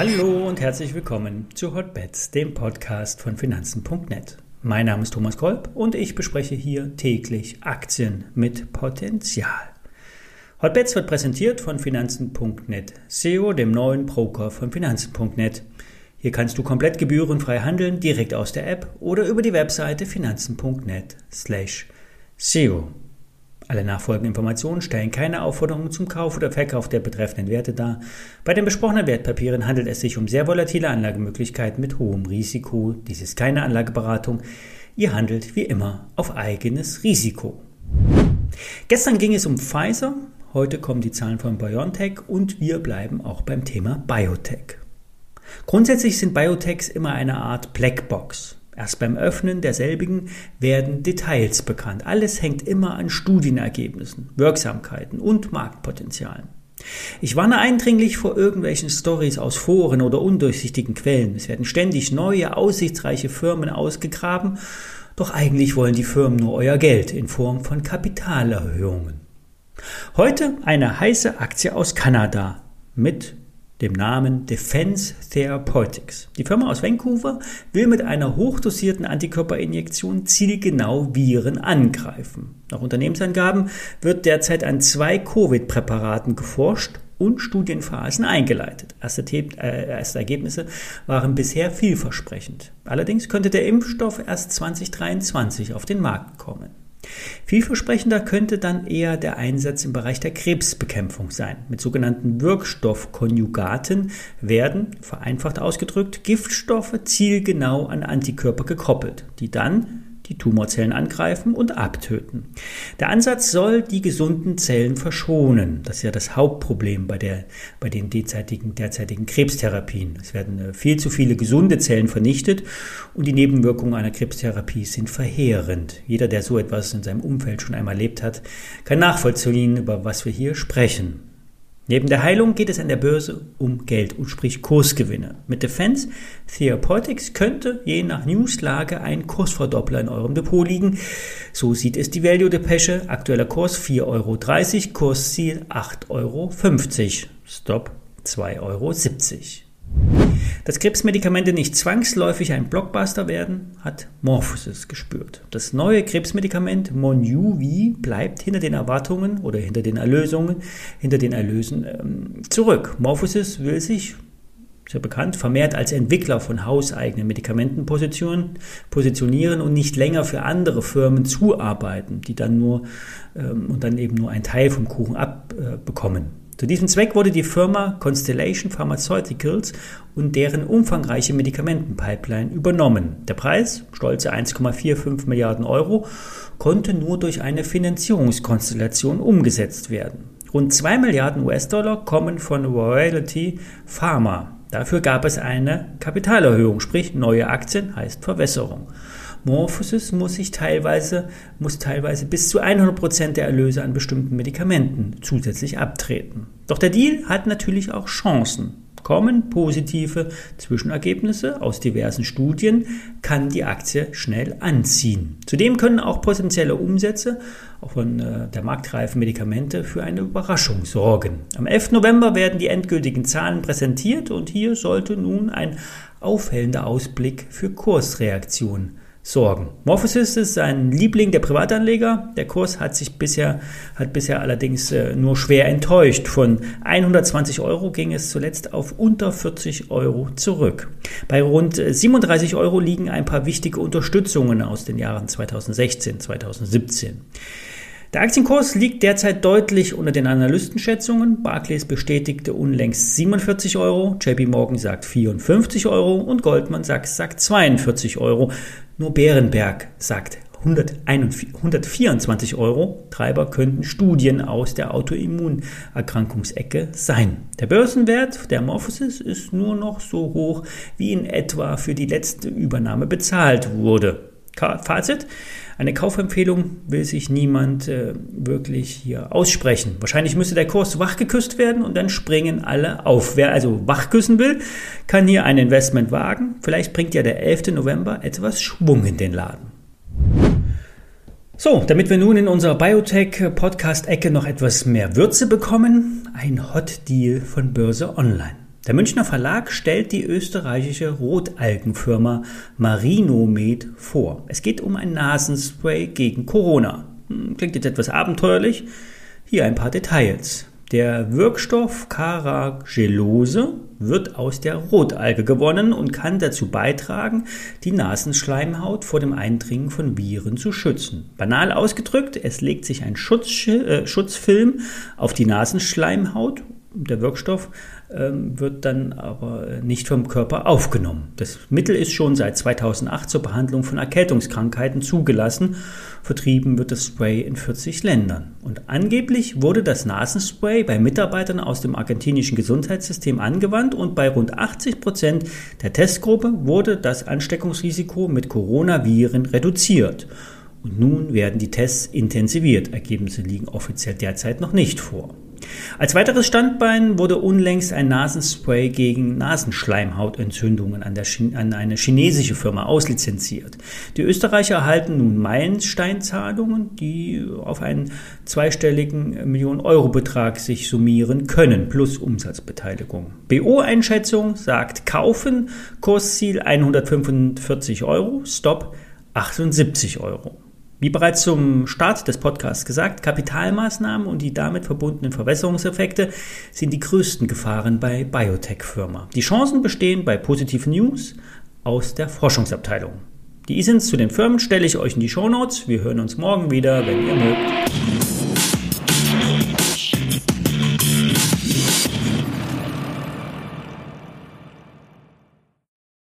Hallo und herzlich willkommen zu Hotbets, dem Podcast von Finanzen.net. Mein Name ist Thomas Kolb und ich bespreche hier täglich Aktien mit Potenzial. Hotbets wird präsentiert von Finanzen.net SEO, dem neuen Broker von Finanzen.net. Hier kannst du komplett gebührenfrei handeln, direkt aus der App oder über die Webseite finanzen.net slash SEO. Alle nachfolgenden Informationen stellen keine Aufforderung zum Kauf oder Verkauf der betreffenden Werte dar. Bei den besprochenen Wertpapieren handelt es sich um sehr volatile Anlagemöglichkeiten mit hohem Risiko. Dies ist keine Anlageberatung. Ihr handelt wie immer auf eigenes Risiko. Gestern ging es um Pfizer, heute kommen die Zahlen von BioNTech und wir bleiben auch beim Thema Biotech. Grundsätzlich sind Biotechs immer eine Art Blackbox. Erst beim Öffnen derselbigen werden Details bekannt. Alles hängt immer an Studienergebnissen, Wirksamkeiten und Marktpotenzialen. Ich warne eindringlich vor irgendwelchen Stories aus Foren oder undurchsichtigen Quellen. Es werden ständig neue, aussichtsreiche Firmen ausgegraben, doch eigentlich wollen die Firmen nur euer Geld in Form von Kapitalerhöhungen. Heute eine heiße Aktie aus Kanada mit dem Namen Defense Therapeutics. Die Firma aus Vancouver will mit einer hochdosierten Antikörperinjektion zielgenau Viren angreifen. Nach Unternehmensangaben wird derzeit an zwei Covid-Präparaten geforscht und Studienphasen eingeleitet. Erste, äh, erste, Ergebnisse waren bisher vielversprechend. Allerdings könnte der Impfstoff erst 2023 auf den Markt kommen. Vielversprechender könnte dann eher der Einsatz im Bereich der Krebsbekämpfung sein. Mit sogenannten Wirkstoffkonjugaten werden, vereinfacht ausgedrückt, Giftstoffe zielgenau an Antikörper gekoppelt, die dann die Tumorzellen angreifen und abtöten. Der Ansatz soll die gesunden Zellen verschonen. Das ist ja das Hauptproblem bei, der, bei den derzeitigen, derzeitigen Krebstherapien. Es werden äh, viel zu viele gesunde Zellen vernichtet und die Nebenwirkungen einer Krebstherapie sind verheerend. Jeder, der so etwas in seinem Umfeld schon einmal erlebt hat, kann nachvollziehen, über was wir hier sprechen. Neben der Heilung geht es an der Börse um Geld und sprich Kursgewinne. Mit Defense Therapeutics könnte je nach Newslage ein Kursverdoppler in eurem Depot liegen. So sieht es die Value Depesche. Aktueller Kurs 4,30 Euro, Kursziel 8,50 Euro. Stop 2,70 Euro. Dass Krebsmedikamente nicht zwangsläufig ein Blockbuster werden, hat Morphosis gespürt. Das neue Krebsmedikament Monjuvi bleibt hinter den Erwartungen oder hinter den Erlösungen, hinter den Erlösen ähm, zurück. Morphosis will sich sehr bekannt, vermehrt als Entwickler von hauseigenen Medikamenten positionieren und nicht länger für andere Firmen zuarbeiten, die dann nur ähm, und dann eben nur einen Teil vom Kuchen abbekommen. Äh, zu diesem Zweck wurde die Firma Constellation Pharmaceuticals und deren umfangreiche Medikamentenpipeline übernommen. Der Preis, stolze 1,45 Milliarden Euro, konnte nur durch eine Finanzierungskonstellation umgesetzt werden. Rund 2 Milliarden US-Dollar kommen von Royalty Pharma. Dafür gab es eine Kapitalerhöhung, sprich neue Aktien heißt Verwässerung. Morphosis muss sich teilweise, muss teilweise bis zu 100 Prozent der Erlöse an bestimmten Medikamenten zusätzlich abtreten. Doch der Deal hat natürlich auch Chancen. Kommen positive Zwischenergebnisse aus diversen Studien, kann die Aktie schnell anziehen. Zudem können auch potenzielle Umsätze von äh, der marktreifen Medikamente für eine Überraschung sorgen. Am 11. November werden die endgültigen Zahlen präsentiert und hier sollte nun ein aufhellender Ausblick für Kursreaktionen sorgen. Morphosis ist ein Liebling der Privatanleger. Der Kurs hat sich bisher, hat bisher allerdings äh, nur schwer enttäuscht. Von 120 Euro ging es zuletzt auf unter 40 Euro zurück. Bei rund 37 Euro liegen ein paar wichtige Unterstützungen aus den Jahren 2016, 2017. Der Aktienkurs liegt derzeit deutlich unter den Analystenschätzungen. Barclays bestätigte unlängst 47 Euro, JP Morgan sagt 54 Euro und Goldman Sachs sagt 42 Euro. Nur Bärenberg sagt 124 Euro. Treiber könnten Studien aus der Autoimmunerkrankungsecke sein. Der Börsenwert der Morphosis ist nur noch so hoch, wie in etwa für die letzte Übernahme bezahlt wurde. Fazit, eine Kaufempfehlung will sich niemand äh, wirklich hier aussprechen. Wahrscheinlich müsste der Kurs wachgeküsst werden und dann springen alle auf. Wer also wachküssen will, kann hier ein Investment wagen. Vielleicht bringt ja der 11. November etwas Schwung in den Laden. So, damit wir nun in unserer Biotech-Podcast-Ecke noch etwas mehr Würze bekommen, ein Hot Deal von Börse Online. Der Münchner Verlag stellt die österreichische Rotalgenfirma Marinomed vor. Es geht um ein Nasenspray gegen Corona. Hm, klingt jetzt etwas abenteuerlich. Hier ein paar Details. Der Wirkstoff Caragelose wird aus der Rotalge gewonnen und kann dazu beitragen, die Nasenschleimhaut vor dem Eindringen von Viren zu schützen. Banal ausgedrückt, es legt sich ein Schutz, äh, Schutzfilm auf die Nasenschleimhaut der Wirkstoff wird dann aber nicht vom Körper aufgenommen. Das Mittel ist schon seit 2008 zur Behandlung von Erkältungskrankheiten zugelassen. Vertrieben wird das Spray in 40 Ländern. Und angeblich wurde das Nasenspray bei Mitarbeitern aus dem argentinischen Gesundheitssystem angewandt und bei rund 80 Prozent der Testgruppe wurde das Ansteckungsrisiko mit Coronaviren reduziert. Und nun werden die Tests intensiviert. Ergebnisse liegen offiziell derzeit noch nicht vor. Als weiteres Standbein wurde unlängst ein Nasenspray gegen Nasenschleimhautentzündungen an, an, eine chinesische Firma auslizenziert. Die Österreicher erhalten nun Meilensteinzahlungen, die auf einen zweistelligen Millionen-Euro-Betrag sich summieren können, plus Umsatzbeteiligung. BO-Einschätzung sagt kaufen, Kursziel 145 Euro, Stop 78 Euro. Wie bereits zum Start des Podcasts gesagt, Kapitalmaßnahmen und die damit verbundenen Verwässerungseffekte sind die größten Gefahren bei Biotech-Firma. Die Chancen bestehen bei positiven News aus der Forschungsabteilung. Die ISINs zu den Firmen stelle ich euch in die Shownotes. Wir hören uns morgen wieder, wenn ihr mögt.